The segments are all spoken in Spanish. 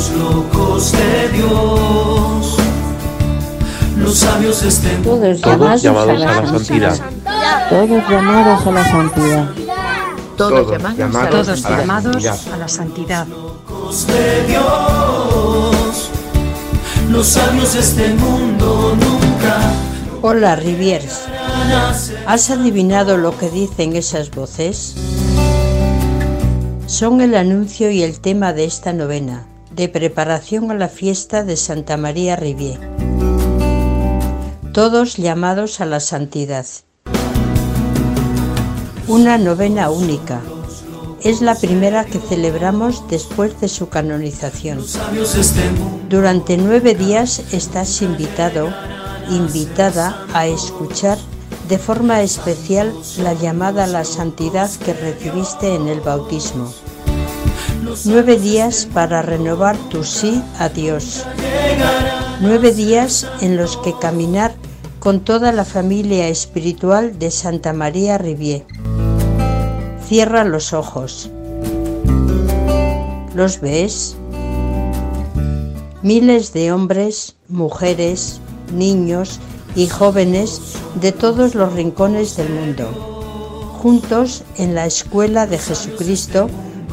los locos de Dios, los sabios mundo. Todos llamados, llamados a la santidad. Todos llamados a la santidad. Todos llamados a la Todos santidad. llamados a la santidad. locos de Dios, los sabios de este mundo nunca Hola, Riviers. ¿Has adivinado lo que dicen esas voces? Son el anuncio y el tema de esta novena, de preparación a la fiesta de Santa María Rivier. Todos llamados a la santidad. Una novena única. Es la primera que celebramos después de su canonización. Durante nueve días estás invitado, invitada a escuchar de forma especial la llamada a la santidad que recibiste en el bautismo. Nueve días para renovar tu sí a Dios. Nueve días en los que caminar con toda la familia espiritual de Santa María Rivier. Cierra los ojos. ¿Los ves? Miles de hombres, mujeres, niños y jóvenes de todos los rincones del mundo, juntos en la escuela de Jesucristo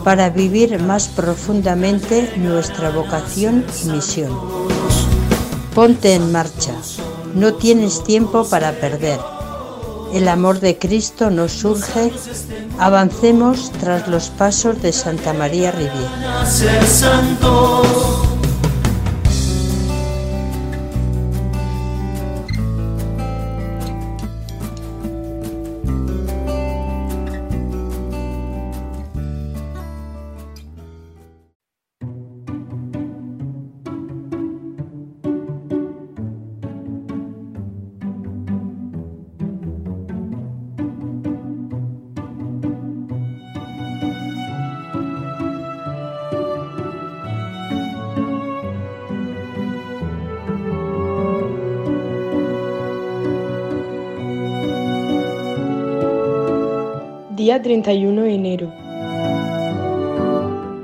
para vivir más profundamente nuestra vocación y misión. Ponte en marcha, no tienes tiempo para perder. El amor de Cristo nos surge, avancemos tras los pasos de Santa María Rivier. Día 31 de enero.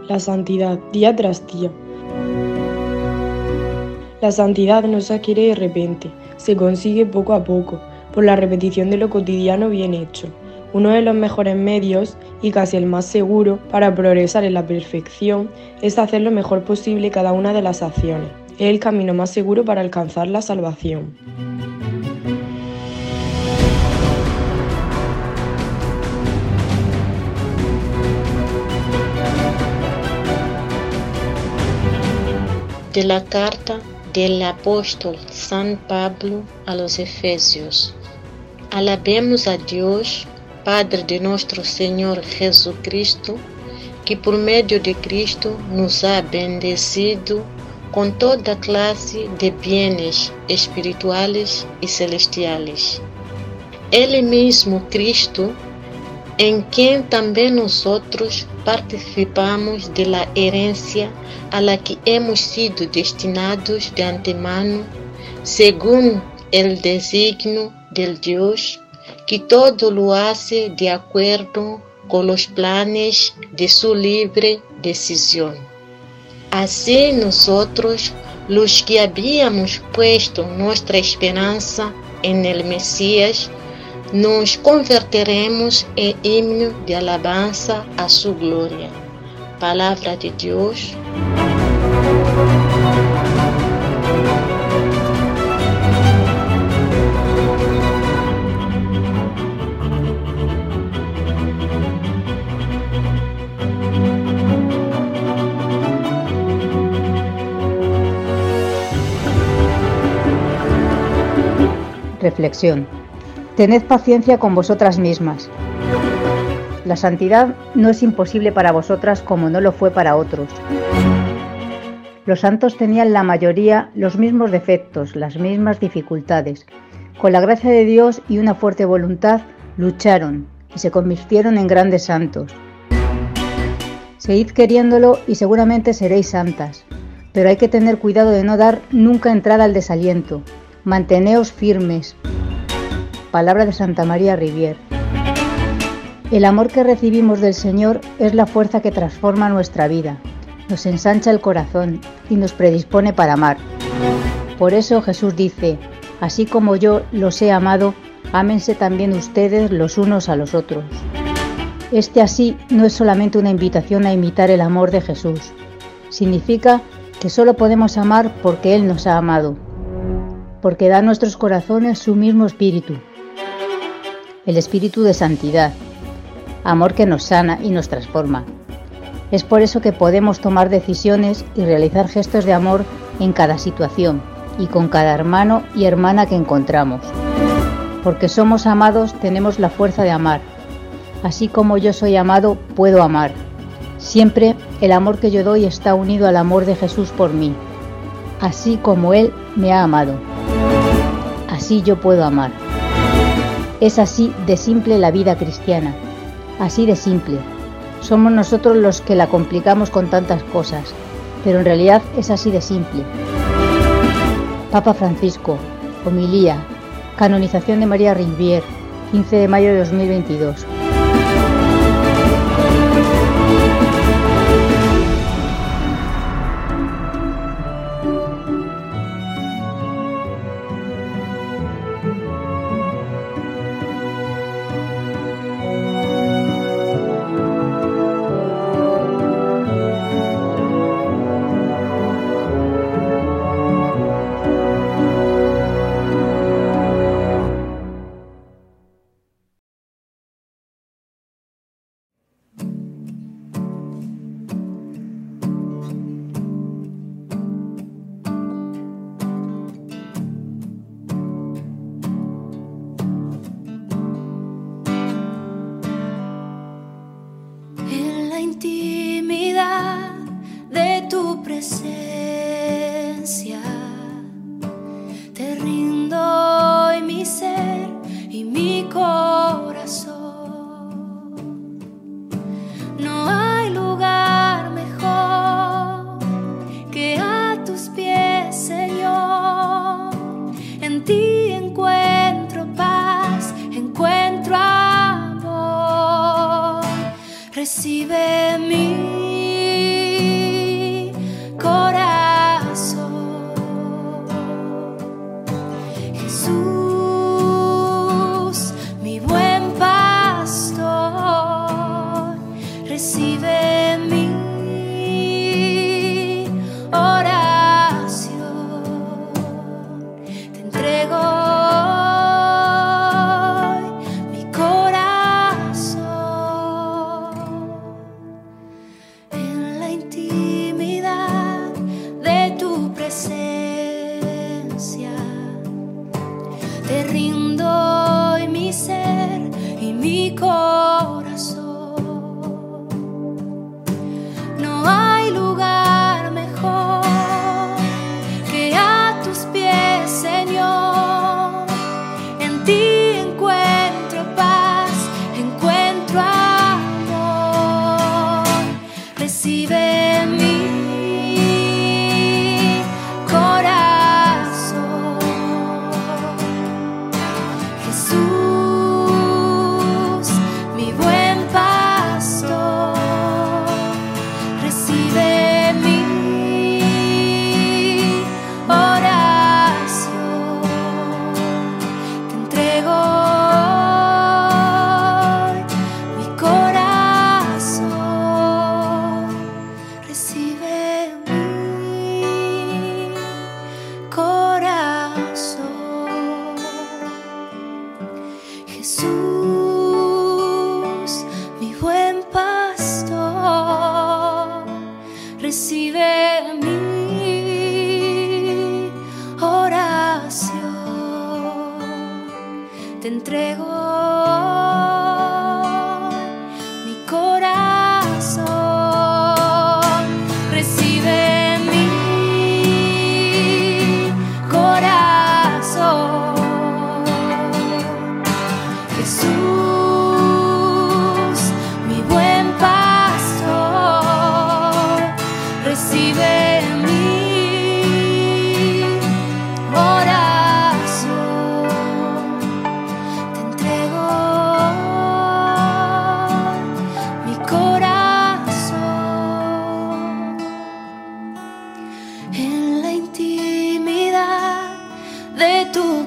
La santidad, día tras día. La santidad no se adquiere de repente, se consigue poco a poco, por la repetición de lo cotidiano bien hecho. Uno de los mejores medios, y casi el más seguro, para progresar en la perfección es hacer lo mejor posible cada una de las acciones. Es el camino más seguro para alcanzar la salvación. De la carta del apóstol San Pablo a los Efesios. Alabemos a Dios, Padre de nuestro Señor Jesucristo, que por medio de Cristo nos ha bendecido con toda clase de bienes espirituales y celestiales. Él mismo Cristo, en quien también nosotros participamos de la herencia a la que hemos sido destinados de antemano, según el designio del Dios, que todo lo hace de acuerdo con los planes de su libre decisión. Así nosotros, los que habíamos puesto nuestra esperanza en el Mesías, nos convertiremos en himno de alabanza a su gloria. Palabra de Dios. Reflexión. Tened paciencia con vosotras mismas. La santidad no es imposible para vosotras como no lo fue para otros. Los santos tenían la mayoría los mismos defectos, las mismas dificultades. Con la gracia de Dios y una fuerte voluntad lucharon y se convirtieron en grandes santos. Seguid queriéndolo y seguramente seréis santas, pero hay que tener cuidado de no dar nunca entrada al desaliento. Manteneos firmes. Palabra de Santa María Rivier. El amor que recibimos del Señor es la fuerza que transforma nuestra vida. nos ensancha el corazón y nos predispone para amar. Por eso Jesús dice, así como yo los he amado, ámense también ustedes los unos a los otros. Este así no es solamente una invitación a imitar el amor de Jesús, significa que solo podemos amar porque Él nos ha amado, porque da a nuestros corazones su mismo espíritu, el espíritu de santidad, amor que nos sana y nos transforma. Es por eso que podemos tomar decisiones y realizar gestos de amor en cada situación y con cada hermano y hermana que encontramos. Porque somos amados tenemos la fuerza de amar. Así como yo soy amado, puedo amar. Siempre el amor que yo doy está unido al amor de Jesús por mí. Así como Él me ha amado. Así yo puedo amar. Es así de simple la vida cristiana. Así de simple. Somos nosotros los que la complicamos con tantas cosas, pero en realidad es así de simple. Papa Francisco, homilía, canonización de María Rivier, 15 de mayo de 2022.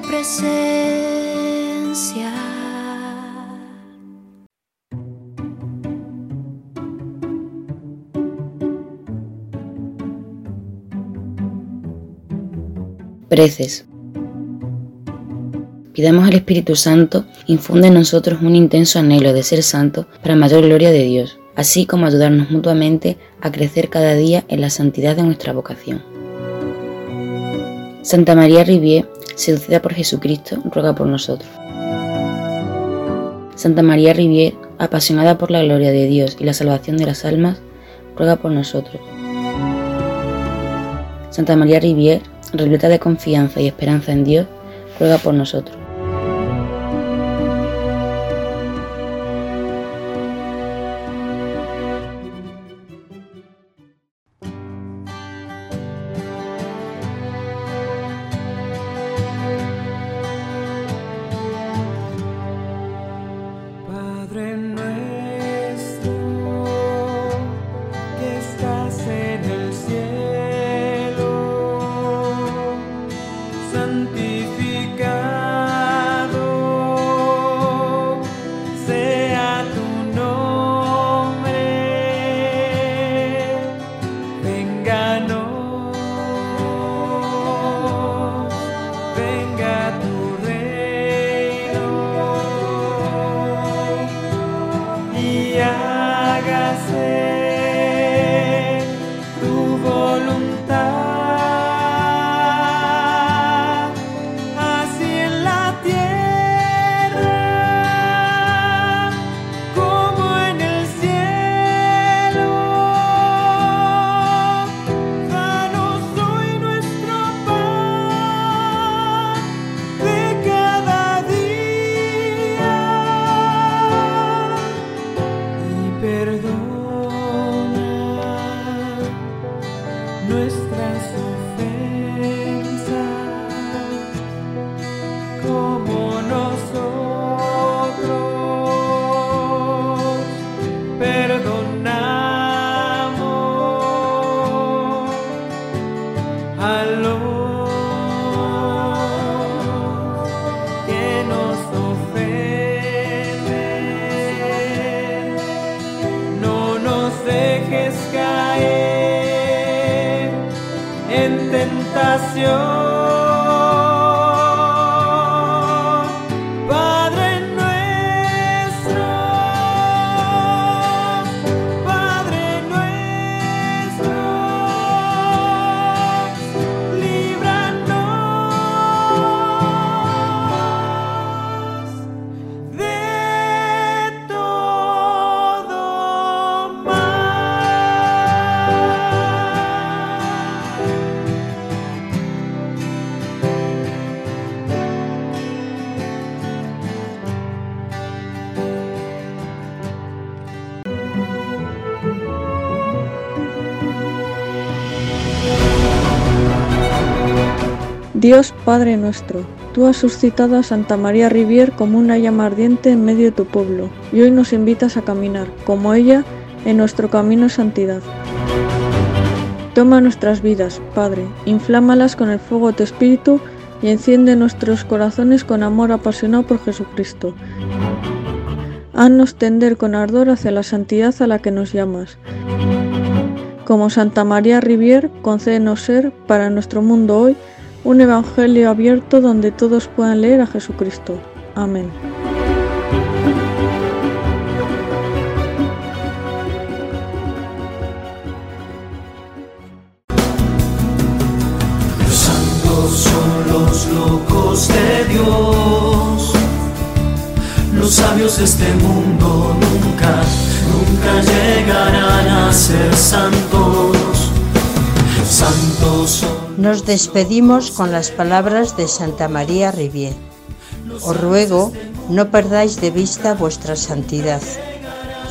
presencia. Preces. Pidamos al Espíritu Santo infunde en nosotros un intenso anhelo de ser santo para mayor gloria de Dios, así como ayudarnos mutuamente a crecer cada día en la santidad de nuestra vocación. Santa María Rivier seducida por Jesucristo, ruega por nosotros. Santa María Rivier, apasionada por la gloria de Dios y la salvación de las almas, ruega por nosotros. Santa María Rivier, repleta de confianza y esperanza en Dios, ruega por nosotros. y hágase. nuestras ofensas. canción. Dios Padre nuestro, tú has suscitado a Santa María Rivier como una llama ardiente en medio de tu pueblo, y hoy nos invitas a caminar, como ella, en nuestro camino de santidad. Toma nuestras vidas, Padre, inflámalas con el fuego de tu Espíritu y enciende nuestros corazones con amor apasionado por Jesucristo. Haznos tender con ardor hacia la santidad a la que nos llamas. Como Santa María Rivier, concédenos ser, para nuestro mundo hoy, un evangelio abierto donde todos puedan leer a Jesucristo. Amén. Nos despedimos con las palabras de Santa María Rivier. Os ruego, no perdáis de vista vuestra santidad.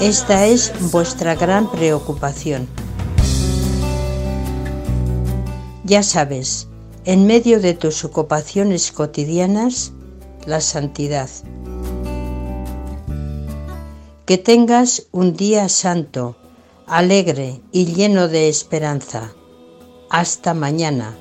Esta es vuestra gran preocupación. Ya sabes, en medio de tus ocupaciones cotidianas, la santidad. Que tengas un día santo, alegre y lleno de esperanza. Hasta mañana.